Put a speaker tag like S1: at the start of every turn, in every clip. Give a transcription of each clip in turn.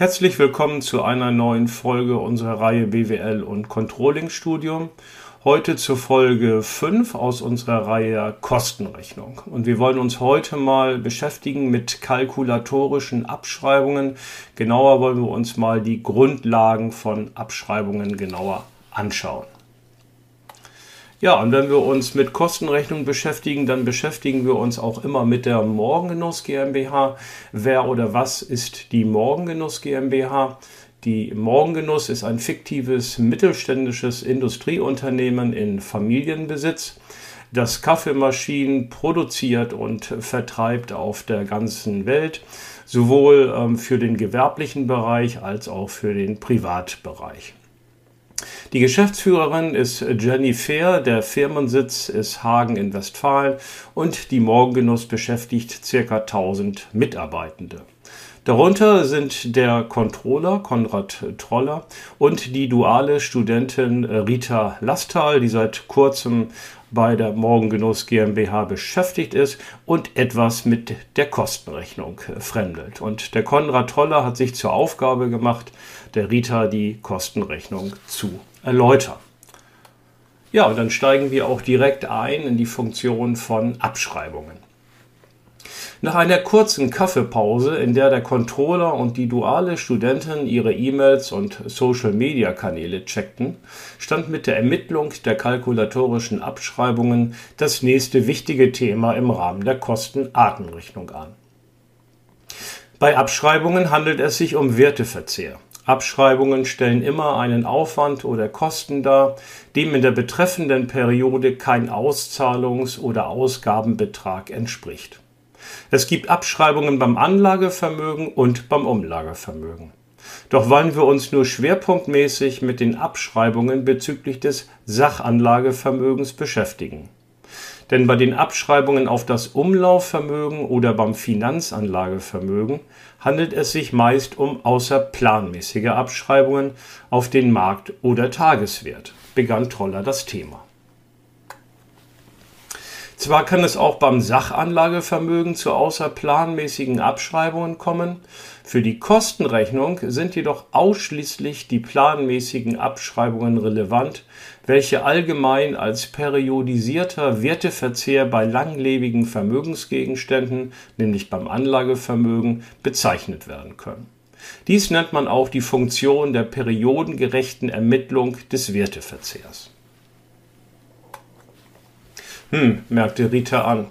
S1: Herzlich willkommen zu einer neuen Folge unserer Reihe BWL und Controlling Studium. Heute zur Folge 5 aus unserer Reihe Kostenrechnung. Und wir wollen uns heute mal beschäftigen mit kalkulatorischen Abschreibungen. Genauer wollen wir uns mal die Grundlagen von Abschreibungen genauer anschauen. Ja, und wenn wir uns mit Kostenrechnung beschäftigen, dann beschäftigen wir uns auch immer mit der Morgengenuss GmbH. Wer oder was ist die Morgengenuss GmbH? Die Morgengenuss ist ein fiktives mittelständisches Industrieunternehmen in Familienbesitz, das Kaffeemaschinen produziert und vertreibt auf der ganzen Welt, sowohl ähm, für den gewerblichen Bereich als auch für den Privatbereich. Die Geschäftsführerin ist Jenny Fair, der Firmensitz ist Hagen in Westfalen und die Morgengenuss beschäftigt ca. 1000 Mitarbeitende. Darunter sind der Controller Konrad Troller und die duale Studentin Rita Lastal, die seit kurzem bei der Morgengenuss GmbH beschäftigt ist und etwas mit der Kostenrechnung fremdelt. Und der Konrad Troller hat sich zur Aufgabe gemacht, der Rita die Kostenrechnung zu erläutern. Ja, und dann steigen wir auch direkt ein in die Funktion von Abschreibungen. Nach einer kurzen Kaffeepause, in der der Controller und die duale Studentin ihre E-Mails und Social-Media-Kanäle checkten, stand mit der Ermittlung der kalkulatorischen Abschreibungen das nächste wichtige Thema im Rahmen der Kostenartenrechnung an. Bei Abschreibungen handelt es sich um Werteverzehr. Abschreibungen stellen immer einen Aufwand oder Kosten dar, dem in der betreffenden Periode kein Auszahlungs- oder Ausgabenbetrag entspricht. Es gibt Abschreibungen beim Anlagevermögen und beim Umlagevermögen. Doch wollen wir uns nur schwerpunktmäßig mit den Abschreibungen bezüglich des Sachanlagevermögens beschäftigen. Denn bei den Abschreibungen auf das Umlaufvermögen oder beim Finanzanlagevermögen handelt es sich meist um außerplanmäßige Abschreibungen auf den Markt- oder Tageswert, begann Troller das Thema. Zwar kann es auch beim Sachanlagevermögen zu außerplanmäßigen Abschreibungen kommen, für die Kostenrechnung sind jedoch ausschließlich die planmäßigen Abschreibungen relevant, welche allgemein als periodisierter Werteverzehr bei langlebigen Vermögensgegenständen, nämlich beim Anlagevermögen, bezeichnet werden können. Dies nennt man auch die Funktion der periodengerechten Ermittlung des Werteverzehrs. Hm, merkte Rita an.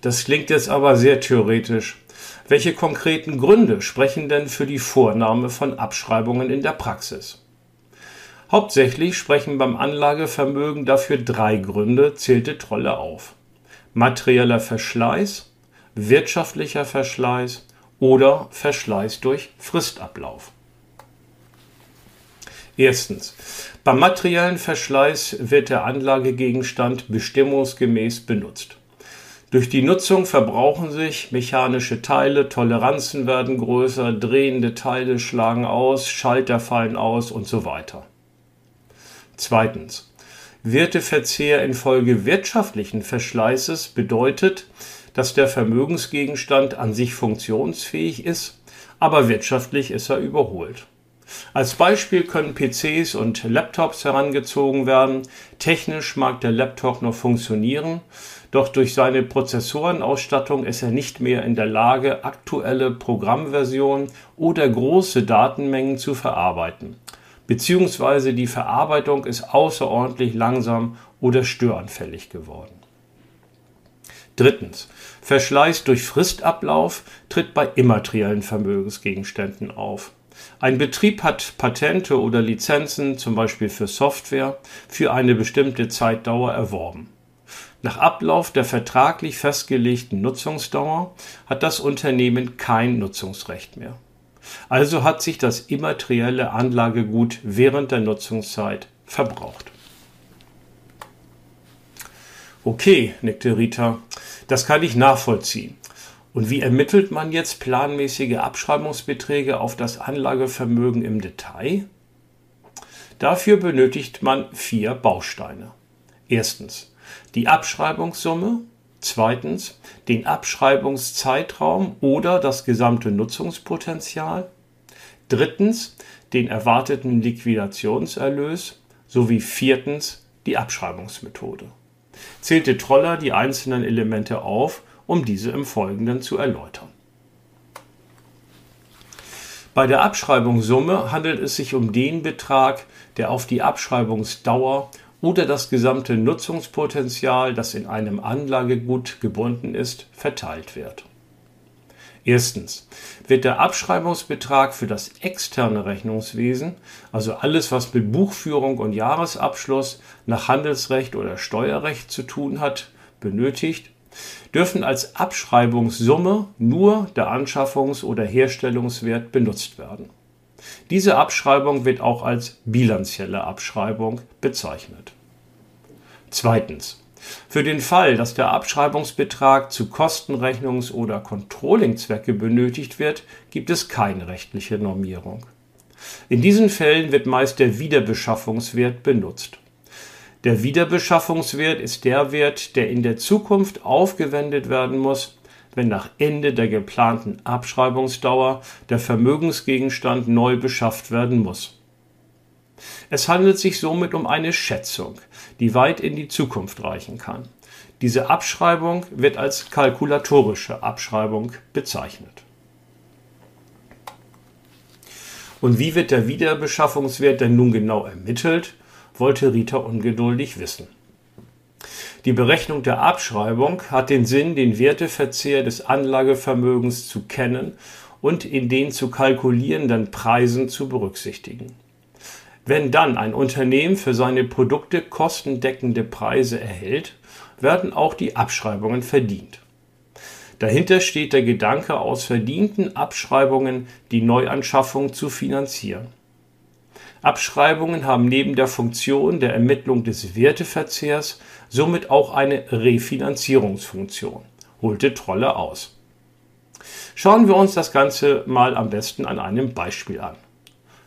S1: Das klingt jetzt aber sehr theoretisch. Welche konkreten Gründe sprechen denn für die Vornahme von Abschreibungen in der Praxis? Hauptsächlich sprechen beim Anlagevermögen dafür drei Gründe, zählte Trolle auf. Materieller Verschleiß, wirtschaftlicher Verschleiß oder Verschleiß durch Fristablauf. Erstens. Beim materiellen Verschleiß wird der Anlagegegenstand bestimmungsgemäß benutzt. Durch die Nutzung verbrauchen sich mechanische Teile, Toleranzen werden größer, drehende Teile schlagen aus, Schalter fallen aus und so weiter. Zweitens. Werteverzehr infolge wirtschaftlichen Verschleißes bedeutet, dass der Vermögensgegenstand an sich funktionsfähig ist, aber wirtschaftlich ist er überholt. Als Beispiel können PCs und Laptops herangezogen werden. Technisch mag der Laptop noch funktionieren, doch durch seine Prozessorenausstattung ist er nicht mehr in der Lage, aktuelle Programmversionen oder große Datenmengen zu verarbeiten. Beziehungsweise die Verarbeitung ist außerordentlich langsam oder störanfällig geworden. Drittens. Verschleiß durch Fristablauf tritt bei immateriellen Vermögensgegenständen auf. Ein Betrieb hat Patente oder Lizenzen, zum Beispiel für Software, für eine bestimmte Zeitdauer erworben. Nach Ablauf der vertraglich festgelegten Nutzungsdauer hat das Unternehmen kein Nutzungsrecht mehr. Also hat sich das immaterielle Anlagegut während der Nutzungszeit verbraucht. Okay, nickte Rita, das kann ich nachvollziehen. Und wie ermittelt man jetzt planmäßige Abschreibungsbeträge auf das Anlagevermögen im Detail? Dafür benötigt man vier Bausteine. Erstens die Abschreibungssumme, zweitens den Abschreibungszeitraum oder das gesamte Nutzungspotenzial, drittens den erwarteten Liquidationserlös sowie viertens die Abschreibungsmethode. Zählte Troller die einzelnen Elemente auf, um diese im Folgenden zu erläutern. Bei der Abschreibungssumme handelt es sich um den Betrag, der auf die Abschreibungsdauer oder das gesamte Nutzungspotenzial, das in einem Anlagegut gebunden ist, verteilt wird. Erstens wird der Abschreibungsbetrag für das externe Rechnungswesen, also alles, was mit Buchführung und Jahresabschluss nach Handelsrecht oder Steuerrecht zu tun hat, benötigt, dürfen als Abschreibungssumme nur der Anschaffungs- oder Herstellungswert benutzt werden. Diese Abschreibung wird auch als bilanzielle Abschreibung bezeichnet. Zweitens. Für den Fall, dass der Abschreibungsbetrag zu Kostenrechnungs- oder Controllingzwecke benötigt wird, gibt es keine rechtliche Normierung. In diesen Fällen wird meist der Wiederbeschaffungswert benutzt. Der Wiederbeschaffungswert ist der Wert, der in der Zukunft aufgewendet werden muss, wenn nach Ende der geplanten Abschreibungsdauer der Vermögensgegenstand neu beschafft werden muss. Es handelt sich somit um eine Schätzung, die weit in die Zukunft reichen kann. Diese Abschreibung wird als kalkulatorische Abschreibung bezeichnet. Und wie wird der Wiederbeschaffungswert denn nun genau ermittelt, wollte Rita ungeduldig wissen. Die Berechnung der Abschreibung hat den Sinn, den Werteverzehr des Anlagevermögens zu kennen und in den zu kalkulierenden Preisen zu berücksichtigen. Wenn dann ein Unternehmen für seine Produkte kostendeckende Preise erhält, werden auch die Abschreibungen verdient. Dahinter steht der Gedanke, aus verdienten Abschreibungen die Neuanschaffung zu finanzieren. Abschreibungen haben neben der Funktion der Ermittlung des Werteverzehrs somit auch eine Refinanzierungsfunktion, holte Trolle aus. Schauen wir uns das Ganze mal am besten an einem Beispiel an.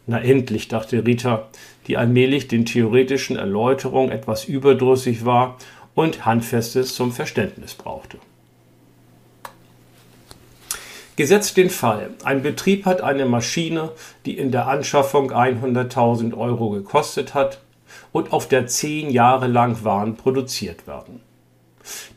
S1: Na endlich, dachte Rita, die allmählich den theoretischen Erläuterungen etwas überdrüssig war und Handfestes zum Verständnis brauchte. Gesetzt den Fall, ein Betrieb hat eine Maschine, die in der Anschaffung 100.000 Euro gekostet hat und auf der zehn Jahre lang Waren produziert werden.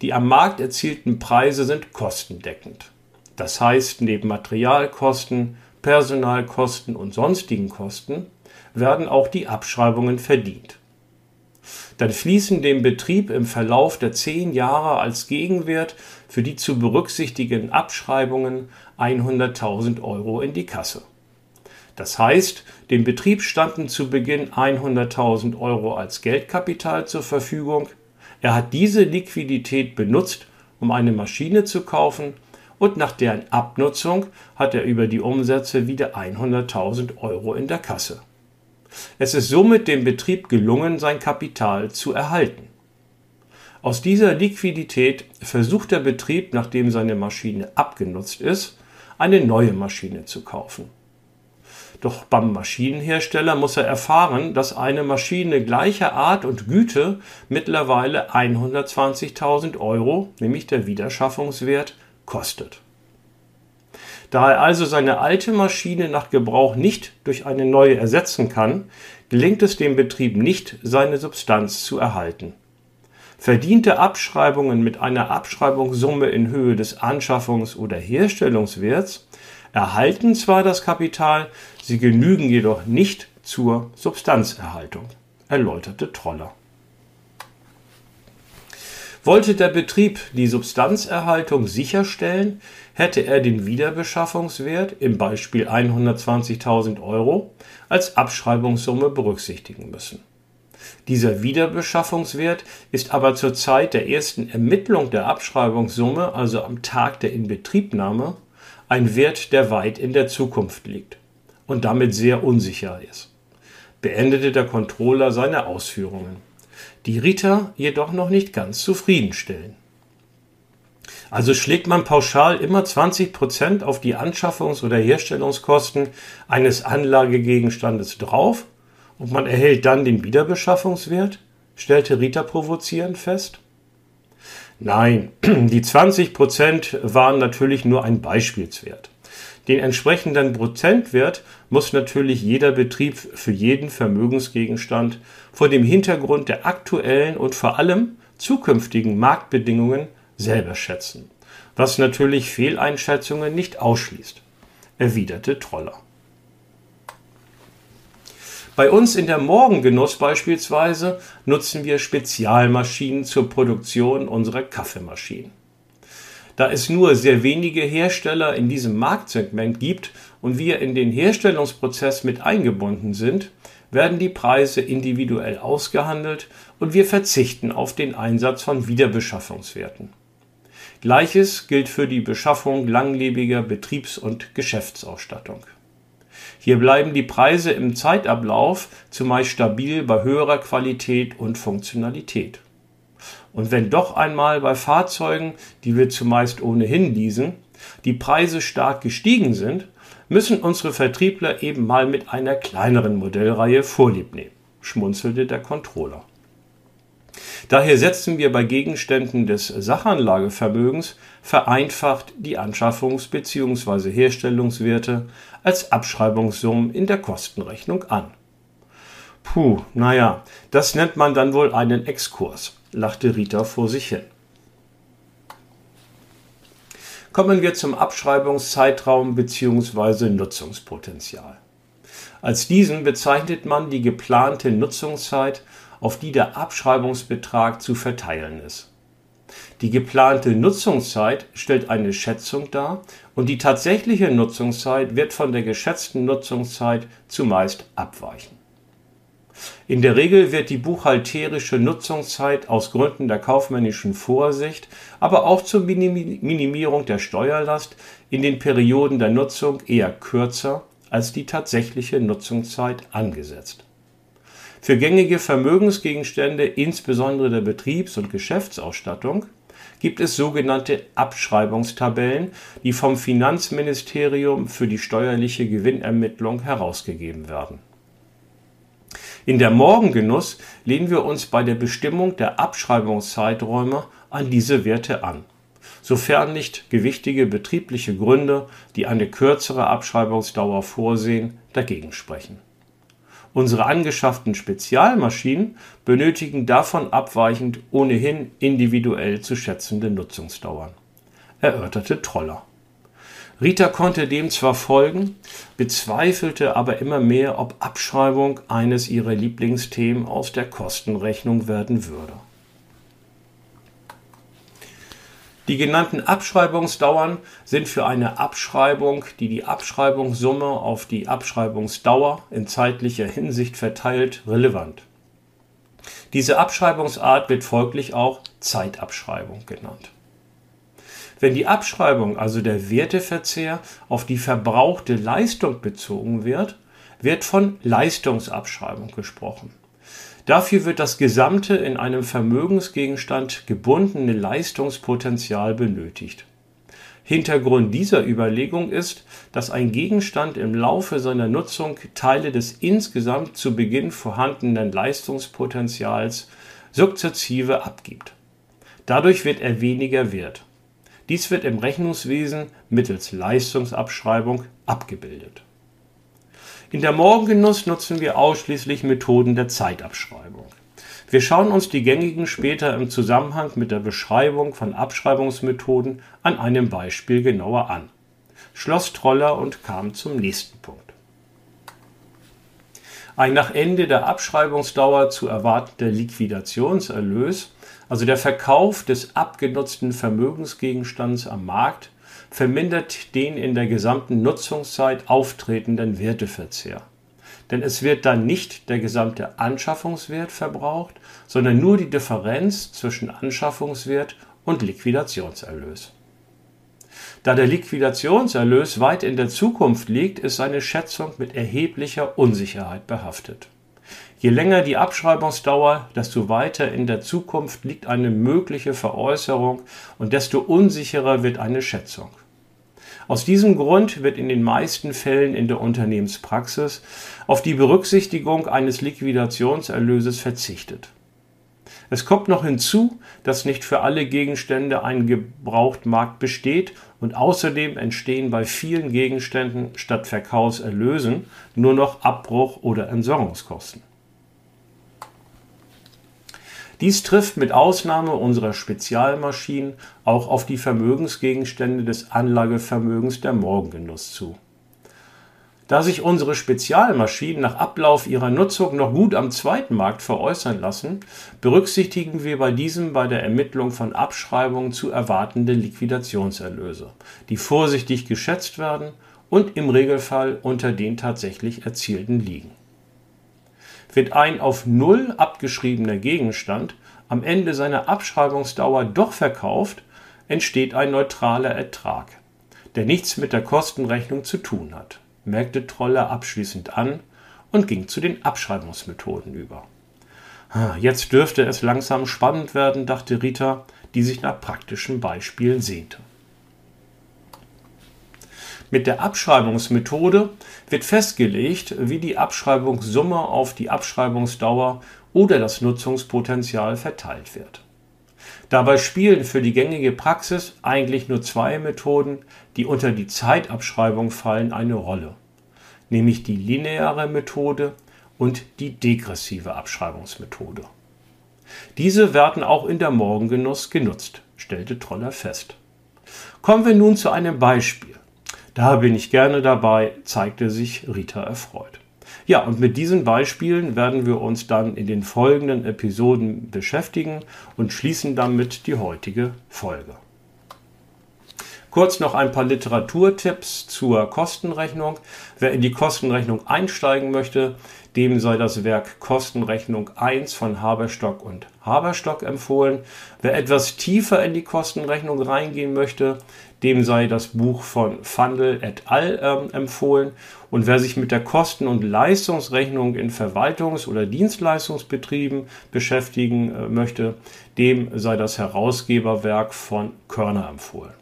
S1: Die am Markt erzielten Preise sind kostendeckend. Das heißt, neben Materialkosten, Personalkosten und sonstigen Kosten werden auch die Abschreibungen verdient. Dann fließen dem Betrieb im Verlauf der zehn Jahre als Gegenwert für die zu berücksichtigen Abschreibungen 100.000 Euro in die Kasse. Das heißt, dem Betrieb standen zu Beginn 100.000 Euro als Geldkapital zur Verfügung. Er hat diese Liquidität benutzt, um eine Maschine zu kaufen und nach deren Abnutzung hat er über die Umsätze wieder 100.000 Euro in der Kasse. Es ist somit dem Betrieb gelungen, sein Kapital zu erhalten. Aus dieser Liquidität versucht der Betrieb, nachdem seine Maschine abgenutzt ist, eine neue Maschine zu kaufen. Doch beim Maschinenhersteller muss er erfahren, dass eine Maschine gleicher Art und Güte mittlerweile 120.000 Euro, nämlich der Wiederschaffungswert, kostet. Da er also seine alte Maschine nach Gebrauch nicht durch eine neue ersetzen kann, gelingt es dem Betrieb nicht, seine Substanz zu erhalten. Verdiente Abschreibungen mit einer Abschreibungssumme in Höhe des Anschaffungs- oder Herstellungswerts erhalten zwar das Kapital, sie genügen jedoch nicht zur Substanzerhaltung, erläuterte Troller. Wollte der Betrieb die Substanzerhaltung sicherstellen, hätte er den Wiederbeschaffungswert im Beispiel 120.000 Euro als Abschreibungssumme berücksichtigen müssen. Dieser Wiederbeschaffungswert ist aber zur Zeit der ersten Ermittlung der Abschreibungssumme, also am Tag der Inbetriebnahme, ein Wert, der weit in der Zukunft liegt und damit sehr unsicher ist, beendete der Controller seine Ausführungen die Rita jedoch noch nicht ganz zufriedenstellen. Also schlägt man pauschal immer 20 Prozent auf die Anschaffungs- oder Herstellungskosten eines Anlagegegenstandes drauf und man erhält dann den Wiederbeschaffungswert? stellte Rita provozierend fest. Nein, die 20 Prozent waren natürlich nur ein Beispielswert. Den entsprechenden Prozentwert muss natürlich jeder Betrieb für jeden Vermögensgegenstand vor dem Hintergrund der aktuellen und vor allem zukünftigen Marktbedingungen selber schätzen, was natürlich Fehleinschätzungen nicht ausschließt, erwiderte Troller. Bei uns in der Morgengenuss beispielsweise nutzen wir Spezialmaschinen zur Produktion unserer Kaffeemaschinen. Da es nur sehr wenige Hersteller in diesem Marktsegment gibt und wir in den Herstellungsprozess mit eingebunden sind, werden die Preise individuell ausgehandelt und wir verzichten auf den Einsatz von Wiederbeschaffungswerten. Gleiches gilt für die Beschaffung langlebiger Betriebs- und Geschäftsausstattung. Hier bleiben die Preise im Zeitablauf zumeist stabil bei höherer Qualität und Funktionalität. Und wenn doch einmal bei Fahrzeugen, die wir zumeist ohnehin leasen, die Preise stark gestiegen sind, müssen unsere Vertriebler eben mal mit einer kleineren Modellreihe Vorlieb nehmen, schmunzelte der Controller. Daher setzen wir bei Gegenständen des Sachanlagevermögens vereinfacht die Anschaffungs- bzw. Herstellungswerte als Abschreibungssummen in der Kostenrechnung an. Puh, naja, das nennt man dann wohl einen Exkurs, lachte Rita vor sich hin. Kommen wir zum Abschreibungszeitraum bzw. Nutzungspotenzial. Als diesen bezeichnet man die geplante Nutzungszeit, auf die der Abschreibungsbetrag zu verteilen ist. Die geplante Nutzungszeit stellt eine Schätzung dar und die tatsächliche Nutzungszeit wird von der geschätzten Nutzungszeit zumeist abweichen. In der Regel wird die buchhalterische Nutzungszeit aus Gründen der kaufmännischen Vorsicht, aber auch zur Minimierung der Steuerlast in den Perioden der Nutzung eher kürzer als die tatsächliche Nutzungszeit angesetzt. Für gängige Vermögensgegenstände, insbesondere der Betriebs- und Geschäftsausstattung, gibt es sogenannte Abschreibungstabellen, die vom Finanzministerium für die steuerliche Gewinnermittlung herausgegeben werden in der Morgengenuss lehnen wir uns bei der Bestimmung der Abschreibungszeiträume an diese Werte an, sofern nicht gewichtige betriebliche Gründe, die eine kürzere Abschreibungsdauer vorsehen, dagegen sprechen. Unsere angeschafften Spezialmaschinen benötigen davon abweichend ohnehin individuell zu schätzende Nutzungsdauern, erörterte Troller Rita konnte dem zwar folgen, bezweifelte aber immer mehr, ob Abschreibung eines ihrer Lieblingsthemen aus der Kostenrechnung werden würde. Die genannten Abschreibungsdauern sind für eine Abschreibung, die die Abschreibungssumme auf die Abschreibungsdauer in zeitlicher Hinsicht verteilt, relevant. Diese Abschreibungsart wird folglich auch Zeitabschreibung genannt. Wenn die Abschreibung, also der Werteverzehr, auf die verbrauchte Leistung bezogen wird, wird von Leistungsabschreibung gesprochen. Dafür wird das gesamte in einem Vermögensgegenstand gebundene Leistungspotenzial benötigt. Hintergrund dieser Überlegung ist, dass ein Gegenstand im Laufe seiner Nutzung Teile des insgesamt zu Beginn vorhandenen Leistungspotenzials sukzessive abgibt. Dadurch wird er weniger wert. Dies wird im Rechnungswesen mittels Leistungsabschreibung abgebildet. In der Morgengenuss nutzen wir ausschließlich Methoden der Zeitabschreibung. Wir schauen uns die gängigen später im Zusammenhang mit der Beschreibung von Abschreibungsmethoden an einem Beispiel genauer an. Schloss Troller und kam zum nächsten Punkt. Ein nach Ende der Abschreibungsdauer zu erwartender Liquidationserlös also der Verkauf des abgenutzten Vermögensgegenstands am Markt vermindert den in der gesamten Nutzungszeit auftretenden Werteverzehr. Denn es wird dann nicht der gesamte Anschaffungswert verbraucht, sondern nur die Differenz zwischen Anschaffungswert und Liquidationserlös. Da der Liquidationserlös weit in der Zukunft liegt, ist seine Schätzung mit erheblicher Unsicherheit behaftet. Je länger die Abschreibungsdauer, desto weiter in der Zukunft liegt eine mögliche Veräußerung und desto unsicherer wird eine Schätzung. Aus diesem Grund wird in den meisten Fällen in der Unternehmenspraxis auf die Berücksichtigung eines Liquidationserlöses verzichtet. Es kommt noch hinzu, dass nicht für alle Gegenstände ein Gebrauchtmarkt besteht und außerdem entstehen bei vielen Gegenständen statt Verkaufserlösen nur noch Abbruch- oder Entsorgungskosten. Dies trifft mit Ausnahme unserer Spezialmaschinen auch auf die Vermögensgegenstände des Anlagevermögens der Morgengenuss zu. Da sich unsere Spezialmaschinen nach Ablauf ihrer Nutzung noch gut am zweiten Markt veräußern lassen, berücksichtigen wir bei diesem bei der Ermittlung von Abschreibungen zu erwartende Liquidationserlöse, die vorsichtig geschätzt werden und im Regelfall unter den tatsächlich erzielten liegen. Wird ein auf Null abgeschriebener Gegenstand am Ende seiner Abschreibungsdauer doch verkauft, entsteht ein neutraler Ertrag, der nichts mit der Kostenrechnung zu tun hat merkte Troller abschließend an und ging zu den Abschreibungsmethoden über. Ah, jetzt dürfte es langsam spannend werden, dachte Rita, die sich nach praktischen Beispielen sehnte. Mit der Abschreibungsmethode wird festgelegt, wie die Abschreibungssumme auf die Abschreibungsdauer oder das Nutzungspotenzial verteilt wird. Dabei spielen für die gängige Praxis eigentlich nur zwei Methoden, die unter die Zeitabschreibung fallen, eine Rolle, nämlich die lineare Methode und die degressive Abschreibungsmethode. Diese werden auch in der Morgengenuss genutzt, stellte Troller fest. Kommen wir nun zu einem Beispiel. Da bin ich gerne dabei, zeigte sich Rita erfreut. Ja, und mit diesen Beispielen werden wir uns dann in den folgenden Episoden beschäftigen und schließen damit die heutige Folge. Kurz noch ein paar Literaturtipps zur Kostenrechnung. Wer in die Kostenrechnung einsteigen möchte, dem sei das Werk Kostenrechnung 1 von Haberstock und Haberstock empfohlen. Wer etwas tiefer in die Kostenrechnung reingehen möchte, dem sei das Buch von Fandel et al. Ähm, empfohlen. Und wer sich mit der Kosten- und Leistungsrechnung in Verwaltungs- oder Dienstleistungsbetrieben beschäftigen äh, möchte, dem sei das Herausgeberwerk von Körner empfohlen.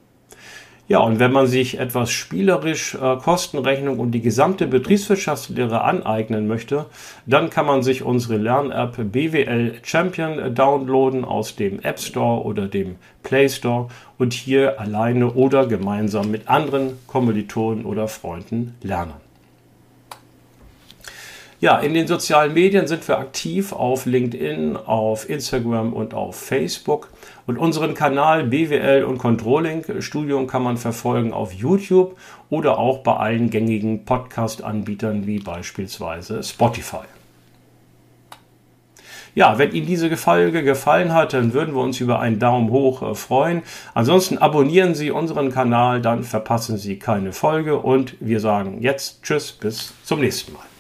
S1: Ja, und wenn man sich etwas spielerisch äh, Kostenrechnung und die gesamte Betriebswirtschaftslehre aneignen möchte, dann kann man sich unsere Lern-App BWL Champion downloaden aus dem App Store oder dem Play Store und hier alleine oder gemeinsam mit anderen Kommilitonen oder Freunden lernen. Ja, in den sozialen Medien sind wir aktiv auf LinkedIn, auf Instagram und auf Facebook. Und unseren Kanal BWL und Controlling Studium kann man verfolgen auf YouTube oder auch bei allen gängigen Podcast-Anbietern wie beispielsweise Spotify. Ja, wenn Ihnen diese Folge gefallen hat, dann würden wir uns über einen Daumen hoch äh, freuen. Ansonsten abonnieren Sie unseren Kanal, dann verpassen Sie keine Folge und wir sagen jetzt Tschüss, bis zum nächsten Mal.